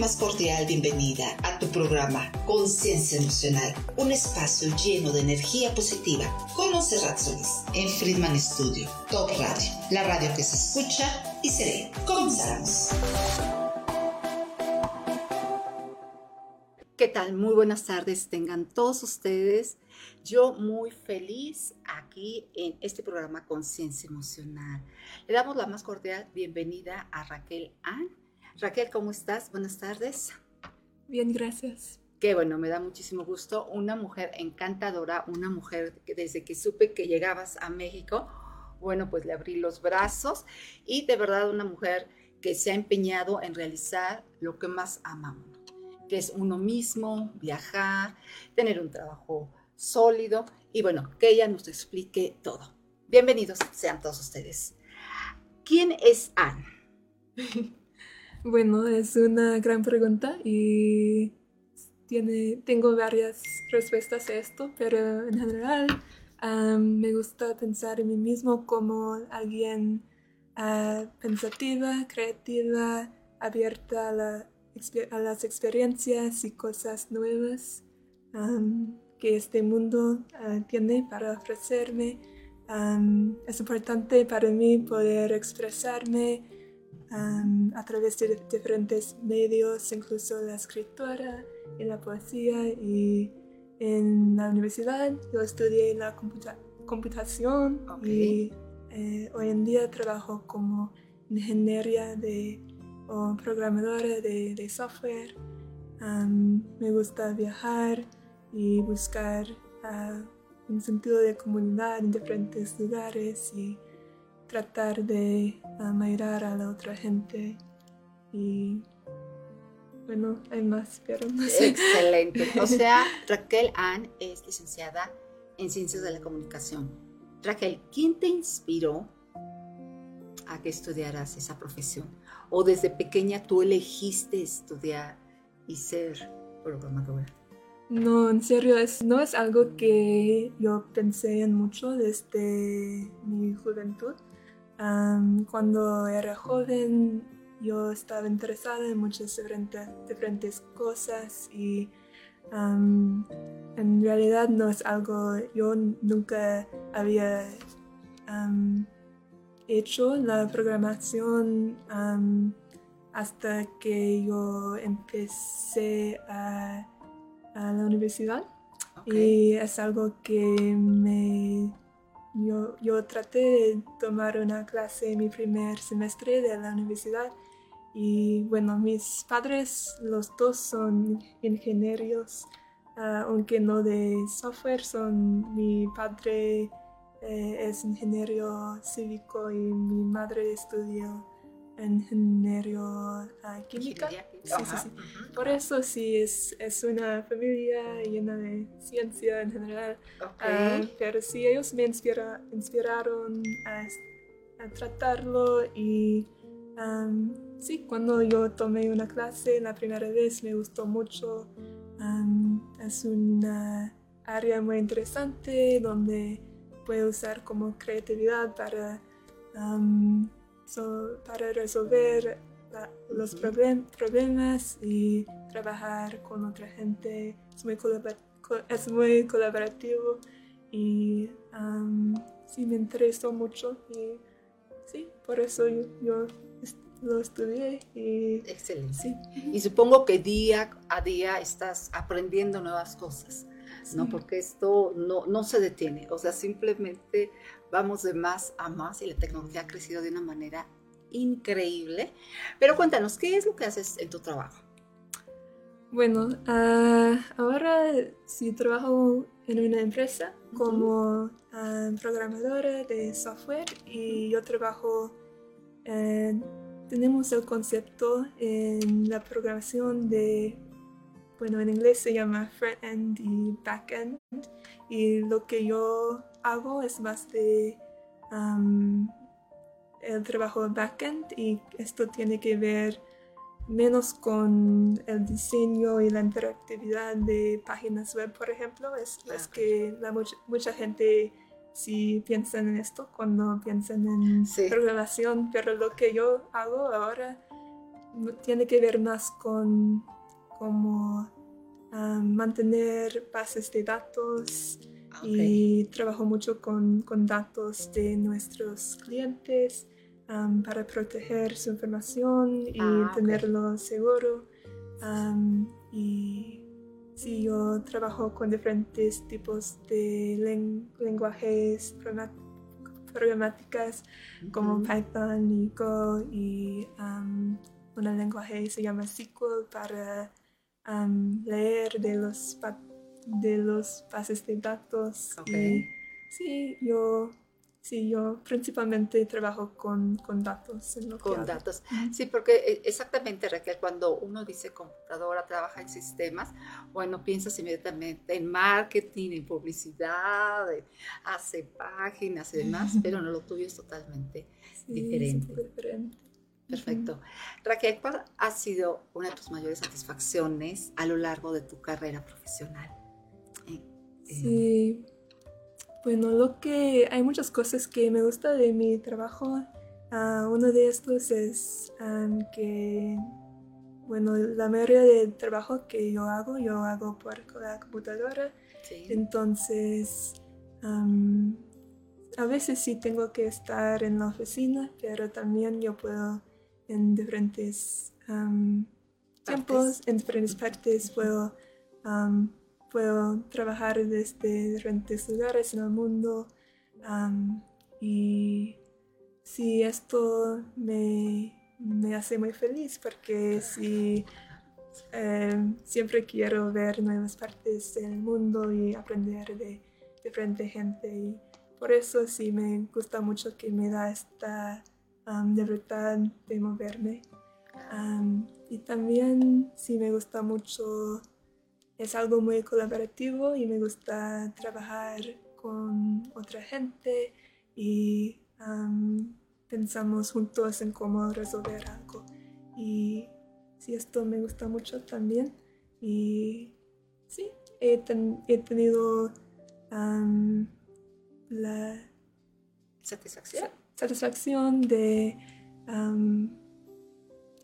más cordial bienvenida a tu programa Conciencia Emocional, un espacio lleno de energía positiva con Monserrat Solís en Friedman Studio, Top Radio, la radio que se escucha y se ve. Comenzamos. ¿Qué tal? Muy buenas tardes tengan todos ustedes. Yo muy feliz aquí en este programa Conciencia Emocional. Le damos la más cordial bienvenida a Raquel Ann. Raquel, ¿cómo estás? Buenas tardes. Bien, gracias. Qué bueno, me da muchísimo gusto. Una mujer encantadora, una mujer que desde que supe que llegabas a México, bueno, pues le abrí los brazos y de verdad una mujer que se ha empeñado en realizar lo que más amamos que es uno mismo, viajar, tener un trabajo sólido y bueno, que ella nos explique todo. Bienvenidos sean todos ustedes. ¿Quién es Anne? Bueno, es una gran pregunta y tiene, tengo varias respuestas a esto, pero en general me gusta pensar en mí mismo como alguien uh, pensativa, creativa, abierta a la a las experiencias y cosas nuevas que este mundo ah, tiene para ofrecerme. es importante para mí poder expresarme a través de diferentes medios, incluso la escritura y la poesía. Y en la universidad yo estudié la computación y eh, hoy en día trabajo como ingeniería de o programadora de, software. me gusta viajar y buscar ah, un sentido de comunidad en diferentes lugares y tratar de amar a la otra gente. Y bueno, hay más, pero no sé. Excelente. O sea, Raquel Ann es licenciada en Ciencias de la Comunicación. Raquel, ¿quién te inspiró a que estudiaras esa profesión? ¿O desde pequeña tú elegiste estudiar y ser programadora? No, en serio, es, no es algo que yo pensé en mucho desde mi juventud. Cuando era joven yo estaba interesada en muchas diferentes, diferentes cosas y en realidad no es algo, yo nunca había hecho la programación hasta que yo empecé a, la universidad. Y es algo que me... Yo, yo traté de tomar una clase en mi primer semestre de la universidad y bueno, mis padres, los dos son ingenieros, ah, aunque no de software, son mi padre eh, es ingeniero cívico y mi madre estudió ingeniería uh, química. Sí, sí, sí. Por eso sí, es, es, una familia llena de ciencia en general. Ah, pero sí, ellos me inspira, inspiraron a, a, tratarlo y sí, cuando yo tomé una clase la primera vez me gustó mucho. es una área muy interesante donde puede usar como creatividad para, para resolver los problemas y trabajar con otra gente. Es muy, es muy colaborativo y sí me interesó mucho y sí, por eso yo, lo estudié y excelente. Y supongo que día a día estás aprendiendo nuevas cosas. ¿no? Porque esto no, no se detiene, o sea, simplemente vamos de más a más y la tecnología ha crecido de una manera increíble. Pero cuéntanos, ¿qué es lo que haces en tu trabajo? Bueno, ah, ahora sí trabajo en una empresa como ah, programadora de software y yo trabajo, tenemos el concepto en la programación de bueno, en inglés se llama front-end y back-end. Y lo que yo hago es más de el trabajo back-end y esto tiene que ver menos con el diseño y la interactividad de páginas web, por ejemplo. Es, que la mucha, gente sí piensa en esto cuando piensan en programación, pero lo que yo hago ahora tiene que ver más con cómo mantener bases de datos y trabajo mucho con, con, datos de nuestros clientes para proteger su información y ah, tenerlo seguro. y sí, yo trabajo con diferentes tipos de lenguajes programáticas como Python y Go y un lenguaje se llama SQL para leer de los, de los bases de datos. sí, yo Sí, yo principalmente trabajo con, con datos. con datos. Sí, porque eh, exactamente, Raquel, cuando uno dice computadora, trabaja en sistemas, bueno, piensas inmediatamente en marketing, en publicidad, hace páginas y demás, pero no lo tuyo es totalmente diferente. diferente. Perfecto. Raquel, ¿cuál ha sido una de tus mayores satisfacciones a lo largo de tu carrera profesional? Sí. Bueno, lo que hay muchas cosas que me gusta de mi trabajo. Ah, uno de estos es que, bueno, la mayoría del trabajo que yo hago, yo hago por la computadora. Entonces, a veces sí tengo que estar en la oficina, pero también yo puedo en diferentes tiempos, en diferentes partes, puedo puedo trabajar desde diferentes lugares en el mundo y sí, esto me, hace muy feliz porque sí, em, siempre quiero ver nuevas partes del mundo y aprender de diferente gente y por eso sí me gusta mucho que me da esta libertad de moverme. y también sí me gusta mucho es algo muy colaborativo y me gusta trabajar con otra gente y pensamos juntos en cómo resolver algo. Y sí, esto me gusta mucho también. Y sí, he, tenido la satisfacción, satisfacción de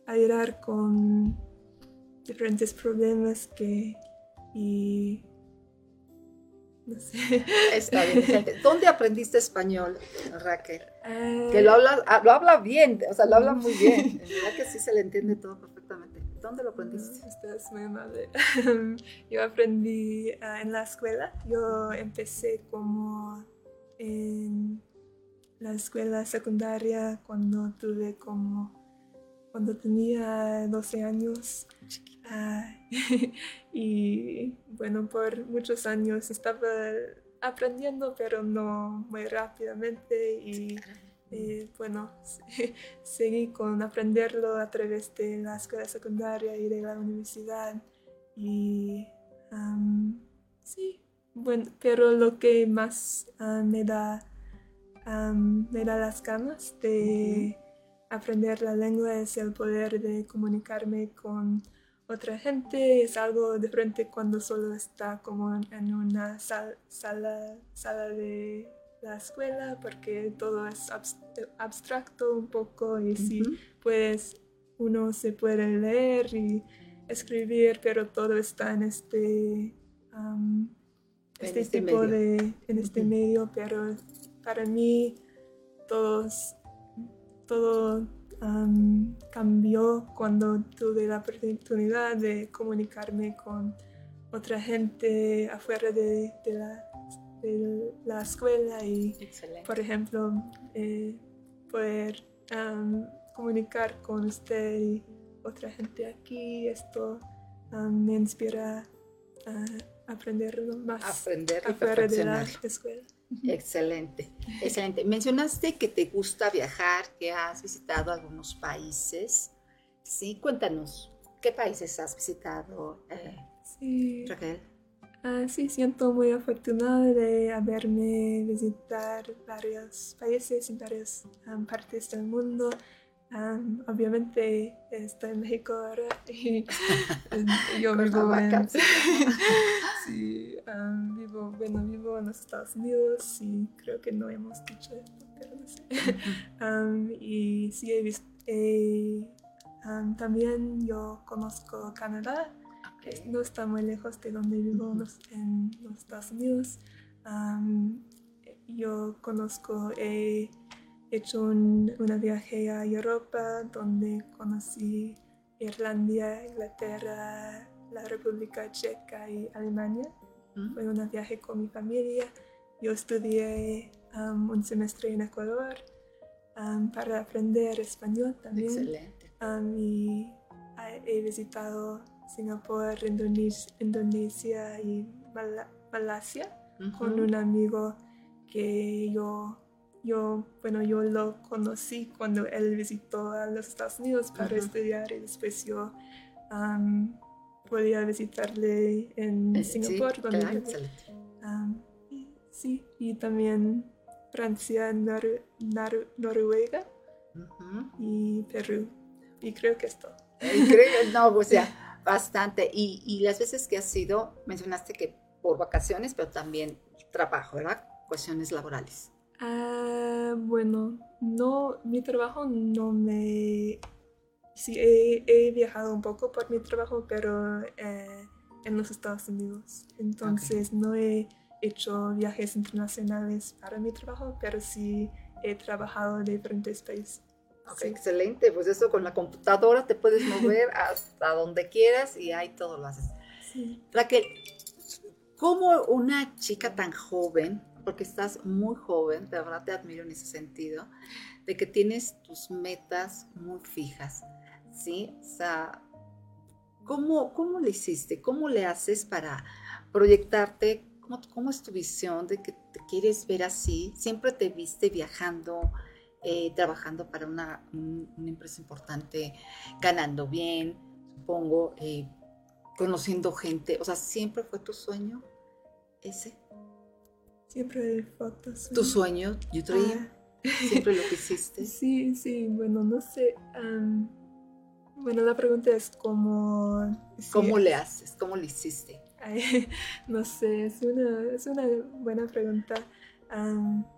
ayudar con diferentes problemas que y no sé. Está bien. ¿Dónde aprendiste español, Raquel? que lo habla, ah, lo habla bien, o sea, lo habla muy bien. verdad que sí se le entiende todo perfectamente. ¿Dónde lo aprendiste? Estás muy amable. Yo aprendí ah, en la escuela. Yo empecé como en la escuela secundaria cuando tuve como, cuando tenía 12 años. Y bueno, por muchos años estaba aprendiendo, pero no muy rápidamente. Y eh, bueno, seguí con aprenderlo a través de la escuela secundaria y de la universidad. Y sí, bueno, pero lo que más ah, me da me da las ganas de aprender la lengua es el poder de comunicarme con otra gente, es algo diferente cuando solo está como en una sala, sala de la escuela, porque todo es abstracto un poco y si pues uno se puede leer y escribir, pero todo está en este, este, este, tipo de, en este medio, pero para mí todos, todo cambió cuando tuve la oportunidad de comunicarme con otra gente afuera de, la, de la, escuela y, por ejemplo, eh, poder comunicar con usted y otra gente aquí. Esto me inspira a aprender más aprender afuera de la escuela. Excelente, excelente. Mencionaste que te gusta viajar, que has visitado algunos países. Sí, cuéntanos, ¿qué países has visitado, eh, sí. Raquel? Ah, sí, siento muy afortunada de haberme visitar varios países en varias partes del mundo obviamente estoy en México ahora y yo vivo en, sí, vivo, bueno, vivo en los Estados Unidos y creo que no hemos dicho esto, pero no sé. y sí he, visto, he también yo conozco Canadá, no está muy lejos de donde vivo en los Estados Unidos. yo conozco, he hecho un una viaje a Europa donde conocí Irlanda, Inglaterra, la República Checa y Alemania. Fue un viaje con mi familia. Yo estudié un semestre en Ecuador para aprender español también. Excelente. y he visitado Singapur, Indonesia y Malasia con un amigo que yo, yo, bueno, yo lo conocí cuando él visitó a los Estados Unidos para estudiar y después yo podía visitarle en Singapur. sí, y también Francia, Noruega y Perú. Y creo que es todo. No, o sea, bastante. Y, y, las veces que has ido, mencionaste que por vacaciones, pero también trabajo, ¿verdad? Cuestiones laborales. Ah, bueno, no, mi trabajo no me... Sí, he, viajado un poco por mi trabajo, pero eh, en los Estados Unidos. Entonces no he hecho viajes internacionales para mi trabajo, pero sí he trabajado en diferentes países. Excelente, pues eso con la computadora te puedes mover hasta donde quieras y ahí todo lo haces. Sí. Raquel, ¿cómo una chica tan joven, porque estás muy joven, de verdad te admiro en ese sentido, de que tienes tus metas muy fijas, ¿sí? O sea, ¿cómo, cómo le hiciste? ¿Cómo le haces para proyectarte ¿Cómo, es tu visión de que te quieres ver así? ¿Siempre te viste viajando, eh, trabajando para una, empresa importante, ganando bien, supongo, eh, conociendo gente? O sea, ¿siempre fue tu sueño ese? Siempre fue tu sueño. ¿Tu sueño, yo ah. ¿Siempre lo que hiciste? Sí, sí, bueno, no sé. bueno, la pregunta es cómo... ¿Cómo le haces? ¿Cómo le hiciste? no sé, es una, es una buena pregunta.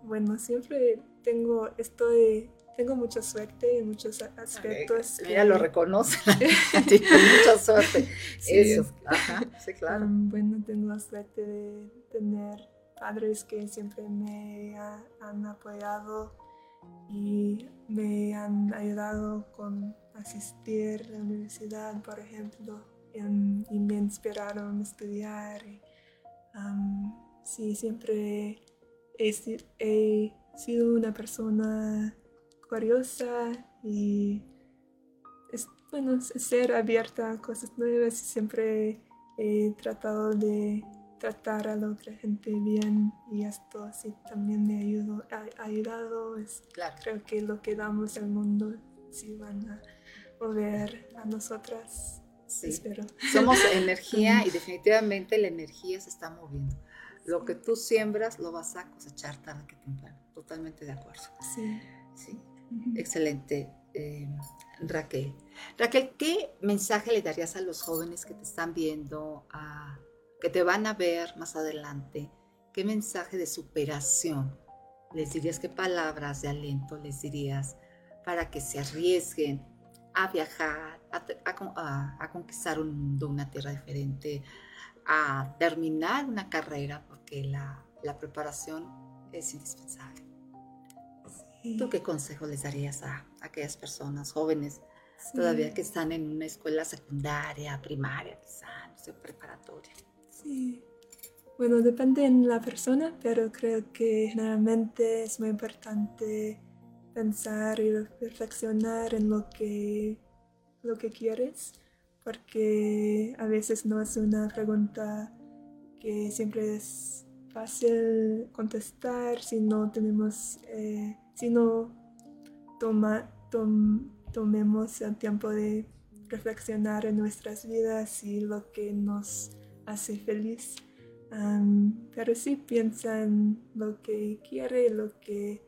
bueno, siempre tengo, estoy, tengo mucha suerte en muchos aspectos. Ella lo reconoce, mucha suerte. Eso, sí, claro. bueno, tengo la suerte de tener padres que siempre me han apoyado y me han ayudado con asistir a la universidad, por ejemplo y me inspiraron a estudiar. sí, siempre he, sido una persona curiosa y bueno, ser abierta a cosas nuevas y siempre he tratado de tratar a la otra gente bien y esto así también me ayudó, ha, ayudado. Es, Creo que lo que damos al mundo sí van a volver a nosotras Sí. Somos energía y definitivamente la energía se está moviendo. Lo que tú siembras lo vas a cosechar tarde que temprano. Totalmente de acuerdo. Sí. Sí. Excelente, eh, Raquel. Raquel, ¿qué mensaje le darías a los jóvenes que te están viendo, a, que te van a ver más adelante? ¿Qué mensaje de superación les dirías? ¿Qué palabras de aliento les dirías para que se arriesguen a viajar, a, conquistar un mundo, una tierra diferente, a terminar una carrera, porque la, preparación es indispensable. ¿Tú qué consejo les darías a, aquellas personas jóvenes todavía que están en una escuela secundaria, primaria, quizá, no sé, preparatoria? Sí. Bueno, depende de la persona, pero creo que generalmente es muy importante pensar y reflexionar en lo que lo que quieres, porque a veces no es una pregunta que siempre es fácil contestar si no tenemos, eh, si no toma, tomemos el tiempo de reflexionar en nuestras vidas y lo que nos hace feliz. pero sí piensa en lo que quiere, lo que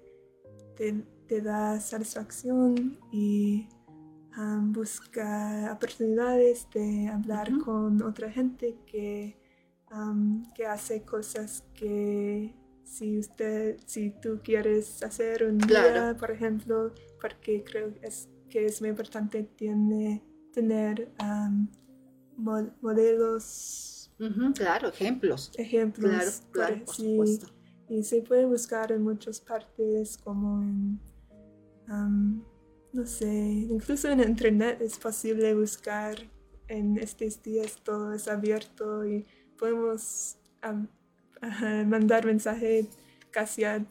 te, te da satisfacción y busca oportunidades de hablar con otra gente que, que hace cosas que si usted, si tú quieres hacer un día, por ejemplo, porque creo que es que es muy importante tiene, tener modelos. Claro, ejemplos. Ejemplos. Claro, claro, por supuesto. Y se puede buscar en muchas partes, como en, no sé, incluso en Internet es posible buscar en estos días todo es abierto y podemos mandar mensaje casi a,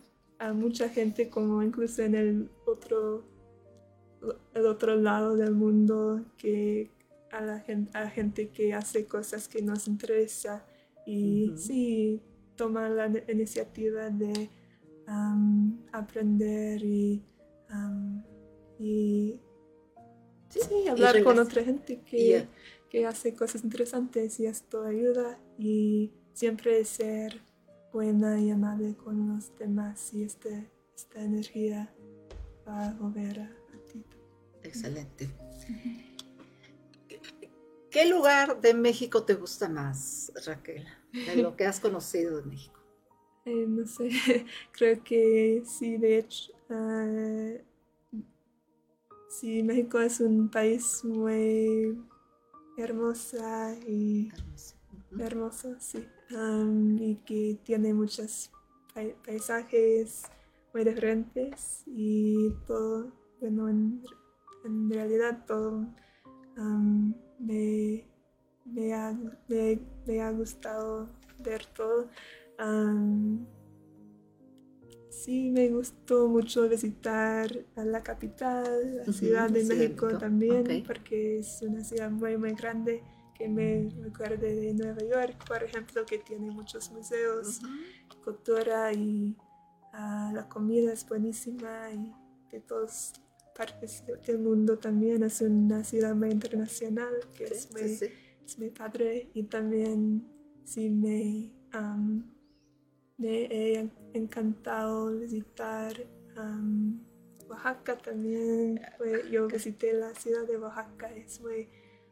mucha gente como incluso en el otro el otro lado del mundo que a la gente, a gente que hace cosas que nos interesa y sí toma la iniciativa de aprender y, y sí, hablar con otra gente que, que hace cosas interesantes y esto ayuda y siempre ser buena y amable con los demás y este, esta energía va a volver a, ti. Excelente. ¿Qué lugar de México te gusta más, Raquel? De lo que has conocido de México. Eh, no sé, creo que sí, de hecho, uh, sí, México es un país muy hermosa y hermoso, sí, y que tiene muchos paisajes muy diferentes y todo, bueno, en, realidad todo me, me, ha, me, ha, gustado ver todo. sí, me gustó mucho visitar a la capital, la Ciudad de México también, porque es una ciudad muy, muy grande que me recuerda de Nueva York, por ejemplo, que tiene muchos museos, cultura y ah, la comida es buenísima y de todas partes del mundo también. Es una ciudad muy internacional que es, muy, es, muy, padre y también sí me, me he encantado visitar Oaxaca también. yo visité la ciudad de Oaxaca, es muy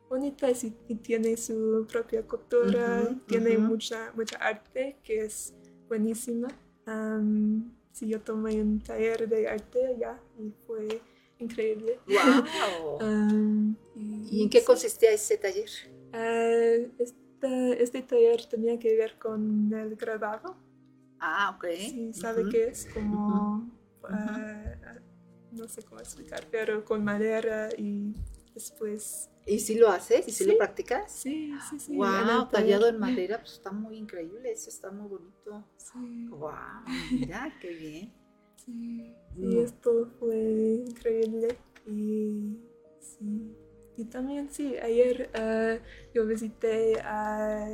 bonita y, tiene su propia cultura, tiene mucha, mucha arte que es buenísima. sí, yo tomé un taller de arte allá y fue increíble. ¡Wow! y, en qué consistía ese taller? Uh, este taller tenía que ver con el grabado. Ah, ok. Sí, ¿sabe qué es? Como, ah, no sé cómo explicar, pero con madera y después ¿Y si lo haces? ¿Y si lo practicas? Sí, sí, sí. Wow, tallado en madera, pues está muy increíble, eso está muy bonito. Sí. Wow, mira, qué bien. Sí, y esto fue increíble y sí. Y también sí, ayer uh, yo visité a,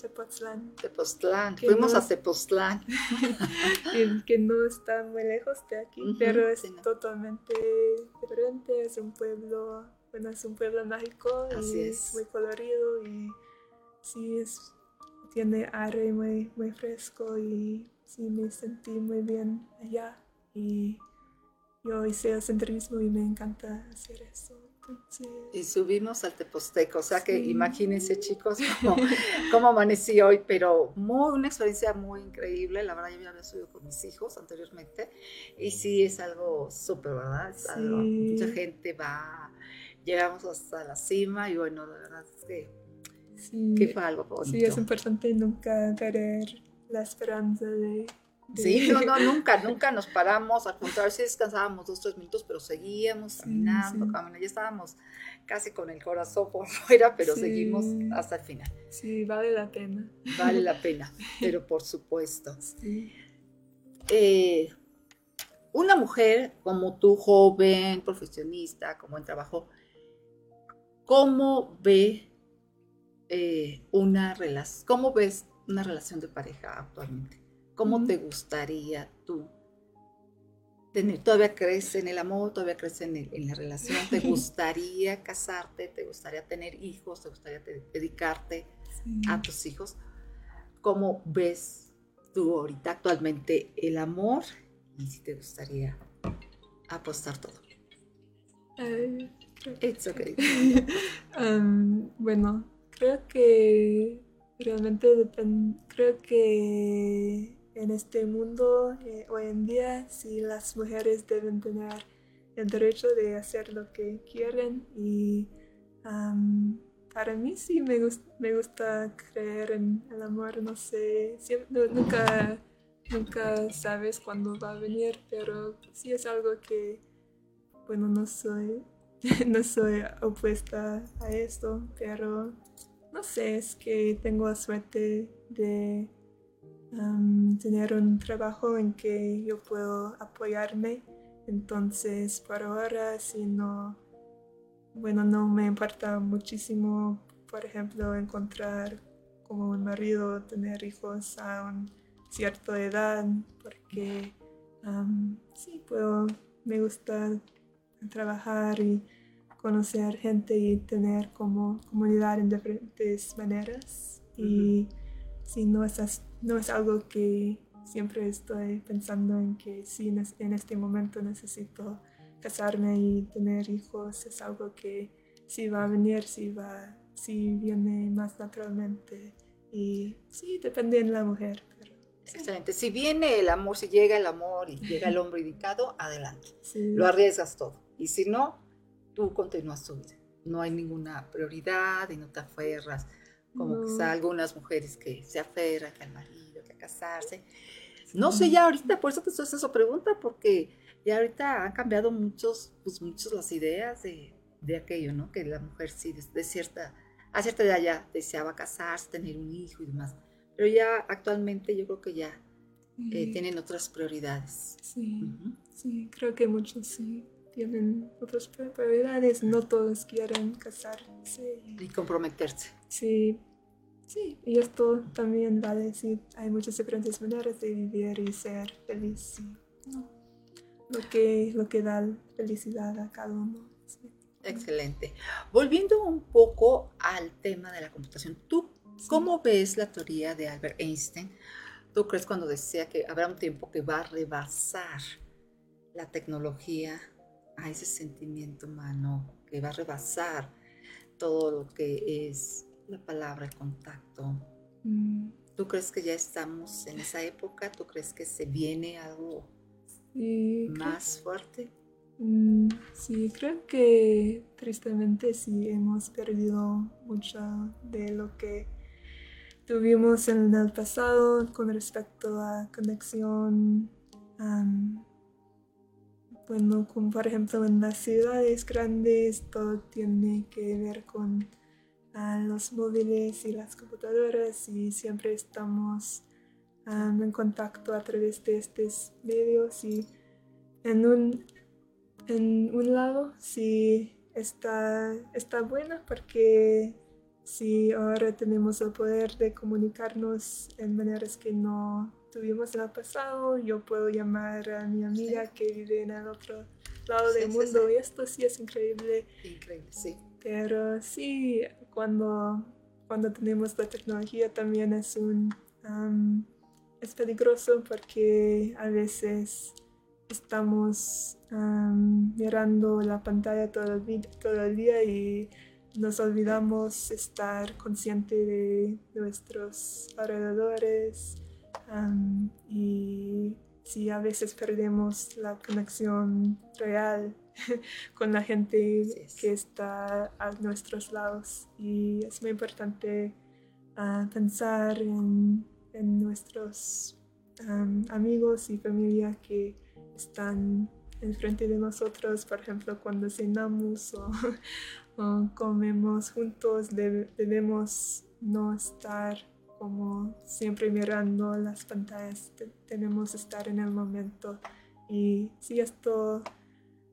Tepoztlán. Tepoztlán, fuimos a Tepoztlán. que no está muy lejos de aquí, pero es totalmente diferente, es un pueblo bueno, es un pueblo mágico y es. muy colorido y sí, es, tiene aire muy, muy fresco y sí me sentí muy bien allá y yo hice el senderismo y me encanta hacer eso. Y subimos al Teposteco, o sea que imagínense chicos cómo, cómo, amanecí hoy, pero muy, una experiencia muy increíble, la verdad yo ya había subido con mis hijos anteriormente y sí es algo súper, ¿verdad? Es algo, mucha gente va llegamos hasta la cima y bueno, la verdad es que, sí, fue algo bonito. Sí, es importante nunca perder la esperanza de... Sí, no, no, nunca, nunca nos paramos, al contrario, sí descansábamos dos, tres minutos, pero seguíamos caminando, caminando, ya estábamos casi con el corazón por fuera, pero seguimos hasta el final. Sí, vale la pena. Vale la pena, pero por supuesto. Eh, una mujer como tú, joven, profesionista, como en trabajo, ¿Cómo ve eh, una relación, cómo ves una relación de pareja actualmente? ¿Cómo te gustaría tú tener? ¿Todavía crees en el amor? ¿Todavía crees en, la relación? ¿Te gustaría casarte? ¿Te gustaría tener hijos? ¿Te gustaría dedicarte a tus hijos? ¿Cómo ves tú ahorita actualmente el amor? Y si te gustaría apostar todo. Eh, It's okay. Um, bueno, creo que realmente creo que en este mundo eh, hoy en día sí las mujeres deben tener el derecho de hacer lo que quieren y para mí sí me, me gusta creer en el amor, no sé, nunca, nunca sabes cuándo va a venir, pero sí es algo que, bueno, no soy, no soy opuesta a esto, pero no sé, es que tengo la suerte de tener un trabajo en que yo puedo apoyarme. Entonces, por ahora, si no, bueno, no me importa muchísimo, por ejemplo, encontrar como un marido, tener hijos a una cierta edad, porque sí, puedo, me gusta trabajar y conocer gente y tener como comunidad en diferentes maneras. Y si no es, no es algo que siempre estoy pensando en que sí, en este momento necesito casarme y tener hijos, es algo que sí va a venir, sí, va, sí viene más naturalmente. Y sí, depende de la mujer. Excelente. Si viene el amor, si llega el amor y llega el hombre indicado, adelante. Lo arriesgas todo. Y si no, tú continúas tu vida. No hay ninguna prioridad y no te aferras, como que quizá algunas mujeres que se aferran al marido, que a casarse. No sé ya ahorita, por eso te estoy haciendo esa pregunta, porque ya ahorita han cambiado muchos, pues muchos las ideas de, de aquello, ¿no? Que la mujer sí, de, cierta, a cierta edad ya deseaba casarse, tener un hijo y demás. Pero ya actualmente yo creo que ya eh, tienen otras prioridades. Sí, sí, creo que muchos sí tienen otras prioridades, no todos quieren casarse. Y comprometerse. Sí, sí, y esto también va a decir, hay muchas diferentes maneras de vivir y ser feliz. Lo, que, lo que da felicidad a cada uno. Excelente. Volviendo un poco al tema de la computación, ¿tú cómo ves la teoría de Albert Einstein? ¿Tú crees cuando decía que habrá un tiempo que va a rebasar la tecnología a ese sentimiento humano que va a rebasar todo lo que es la palabra, contacto. Mm. ¿Tú crees que ya estamos en esa época? ¿Tú crees que se viene algo más fuerte? Mm, sí, creo que tristemente sí hemos perdido mucho de lo que tuvimos en el pasado con respecto a conexión bueno, como por ejemplo en las ciudades grandes todo tiene que ver con ah, los móviles y las computadoras y siempre estamos en contacto a través de estos medios y en un, en un lado sí está, está bueno porque si ahora tenemos el poder de comunicarnos en maneras que no tuvimos en el pasado, yo puedo llamar a mi amiga que vive en el otro lado del mundo y esto sí es increíble. Increíble, sí. Pero sí, cuando, cuando tenemos la tecnología también es un... es peligroso porque a veces estamos mirando la pantalla todo el, todo el día y nos olvidamos estar consciente de nuestros alrededores y si a veces perdemos la conexión real con la gente que está a nuestros lados. Y es muy importante ah, pensar en, nuestros amigos y familia que están enfrente de nosotros, por ejemplo, cuando cenamos o, comemos juntos, debemos no estar como siempre mirando las pantallas, tenemos que estar en el momento. Y si esto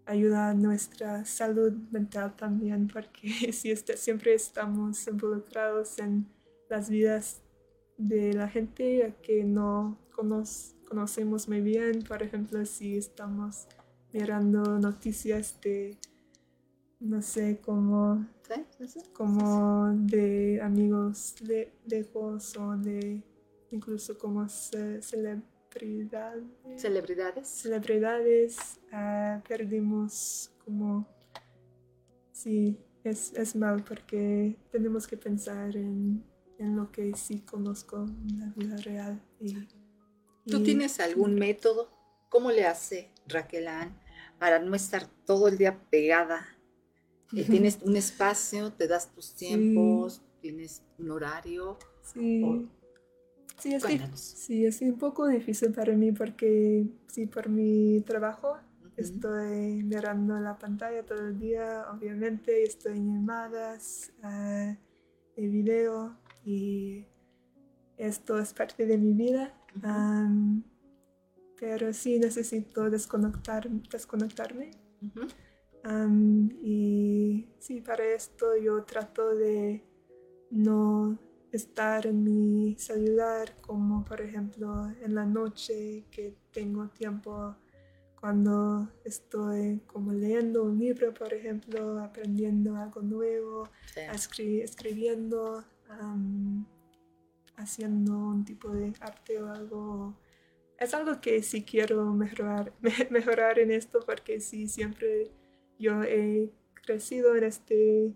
ayuda a nuestra salud mental también, porque si este, siempre estamos involucrados en las vidas de la gente que no conocemos muy bien, por ejemplo, si estamos mirando noticias de no sé, como, como de amigos lejos o de incluso como celebridades. Celebridades. Celebridades. Ah, perdimos como, sí, es, es mal porque tenemos que pensar en, en, lo que sí conozco en la vida real. Y, ¿Tú tienes algún método? ¿Cómo le hace Raquel para no estar todo el día pegada. Eh, tienes un espacio, te das tus tiempos, tienes un horario. Sí. Sí es, sí, es un poco difícil para mí porque sí, por mi trabajo estoy mirando la pantalla todo el día, obviamente, estoy en llamadas, uh, de video y esto es parte de mi vida. pero sí necesito desconectar, desconectarme. Y sí, para esto yo trato de no estar en mi celular, como por ejemplo en la noche que tengo tiempo cuando estoy como leyendo un libro, por ejemplo, aprendiendo algo nuevo, escribiendo, haciendo un tipo de arte o algo. Es algo que sí quiero mejorar, mejorar en esto porque sí, siempre yo he crecido en este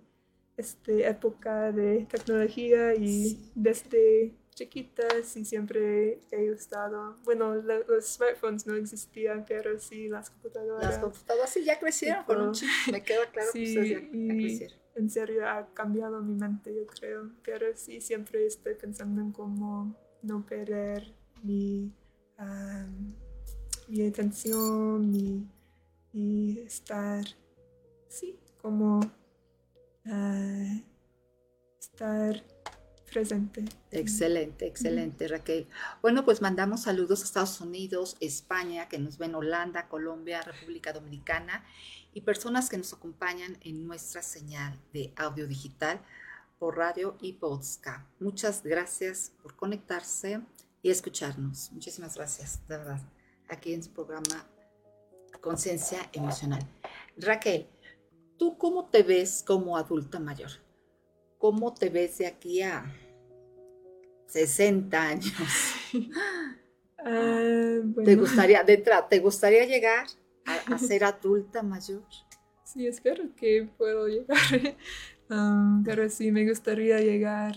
esta época de tecnología y desde chiquitas y siempre he gustado, bueno, los smartphones no existían, pero sí las computadoras. Las computadoras sí ya crecieron con un chip, me queda claro que ya, crecieron. En serio ha cambiado mi mente, yo creo, pero sí siempre estoy pensando en cómo no perder mi, mi atención y, y estar, sí, como uh, estar presente. Excelente, excelente, Raquel. Bueno, pues mandamos saludos a Estados Unidos, España, que nos ven Holanda, Colombia, República Dominicana y personas que nos acompañan en nuestra señal de audio digital por radio y podcast. Muchas gracias por conectarse y escucharnos. Muchísimas gracias, de verdad, aquí en su programa Conciencia Emocional. Raquel, ¿Tú cómo te ves como adulta mayor? ¿Cómo te ves de aquí a 60 años? Ah, ¿Te, gustaría, ¿Te gustaría llegar a, ser adulta mayor? Sí, espero que puedo llegar. Um, pero sí, me gustaría llegar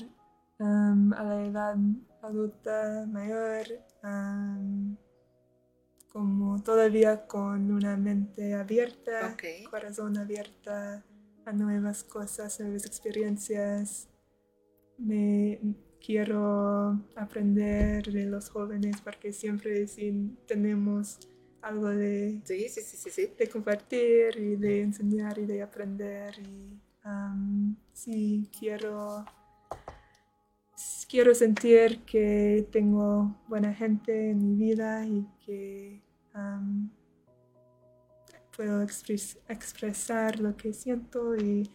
um, a la edad adulta mayor. Um, como todavía con una mente abierta, corazón abierta a nuevas cosas, nuevas experiencias. Me quiero aprender de los jóvenes porque siempre tenemos algo de, de compartir y de enseñar y de aprender. Y sí, quiero, quiero sentir que tengo buena gente en mi vida y que puedo expresar lo que siento y,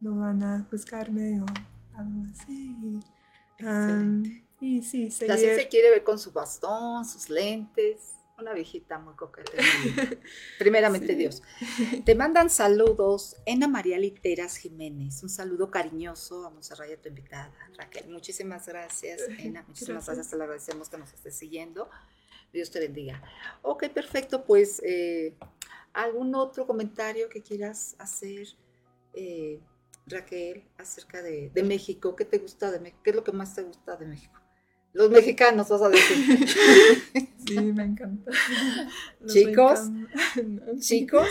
no van a juzgarme o algo así. Y, sí, La se quiere ver con su bastón, sus lentes. Una viejita muy coqueta. Primeramente Dios. Te mandan saludos Ena María Literas Jiménez. Un saludo cariñoso a Monserrat tu invitada. Raquel, muchísimas gracias. Ena, muchísimas gracias. Te lo agradecemos que nos estés siguiendo. Dios te bendiga. Ok, perfecto. Pues, eh, ¿algún otro comentario que quieras hacer, eh, Raquel, acerca de, de, México? ¿Qué te gusta de México? ¿Qué es lo que más te gusta de México? Los mexicanos, vas a decir. Sí, me encanta. chicos, chicos,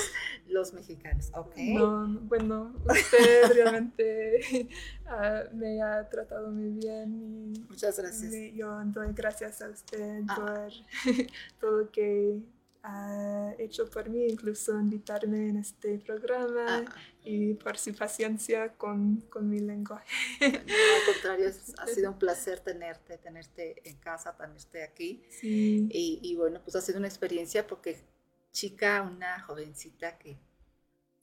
los mexicanos, ok. No, bueno, usted realmente ah, me ha tratado muy bien. Y Muchas gracias. yo doy gracias a usted ah. por todo lo que ha hecho por mí, incluso invitarme en este programa ah. y por su paciencia con, con mi lenguaje. al contrario, ha sido un placer tenerte, tenerte en casa, tenerte aquí. Sí. Y, y, bueno, pues ha sido una experiencia porque chica, una jovencita que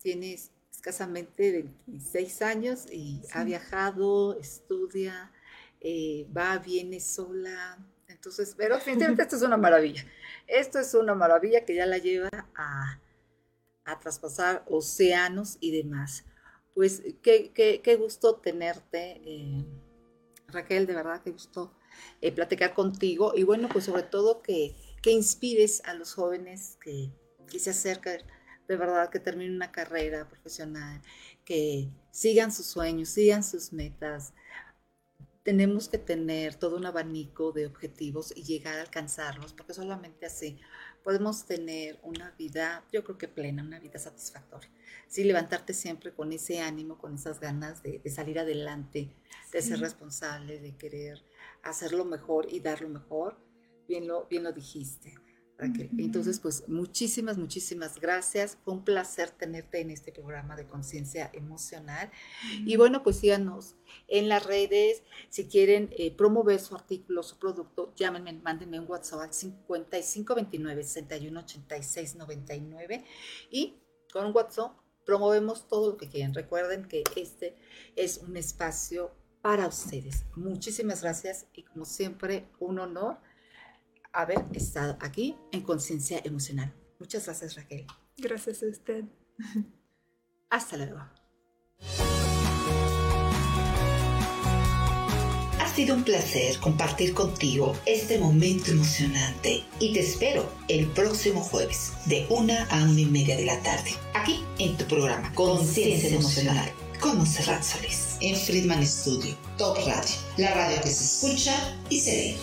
tiene escasamente 26 años y ha viajado, estudia, eh, va, viene sola. Entonces, pero definitivamente esto es una maravilla. Esto es una maravilla que ya la lleva a, traspasar océanos y demás. Pues qué, qué, gusto tenerte, eh, Raquel, de verdad, qué gusto eh, platicar contigo y bueno, pues sobre todo que, que inspires a los jóvenes que, que se acercan, de verdad, que terminen una carrera profesional, que sigan sus sueños, sigan sus metas, tenemos que tener todo un abanico de objetivos y llegar a alcanzarlos, porque solamente así podemos tener una vida, yo creo que plena, una vida satisfactoria. Sí, levantarte siempre con ese ánimo, con esas ganas de, salir adelante, de ser responsable, de querer hacerlo mejor y dar lo mejor. Bien lo, bien lo dijiste. Entonces, pues muchísimas, muchísimas gracias. Fue un placer tenerte en este programa de conciencia emocional. Y bueno, pues síganos en las redes. Si quieren eh, promover su artículo, su producto, llámenme, mándenme un WhatsApp al 5529 618699 y con WhatsApp promovemos todo lo que quieran. Recuerden que este es un espacio para ustedes. Muchísimas gracias y como siempre, un honor haber estado aquí en Conciencia Emocional. Muchas gracias, Raquel. Gracias a usted. Hasta luego. Ha sido un placer compartir contigo este momento emocionante y te espero el próximo jueves de una a una y media de la tarde, aquí en tu programa Conciencia Emocional con Monserrat Solís, en Friedman Studio, Top Radio, la radio que se escucha y se ve.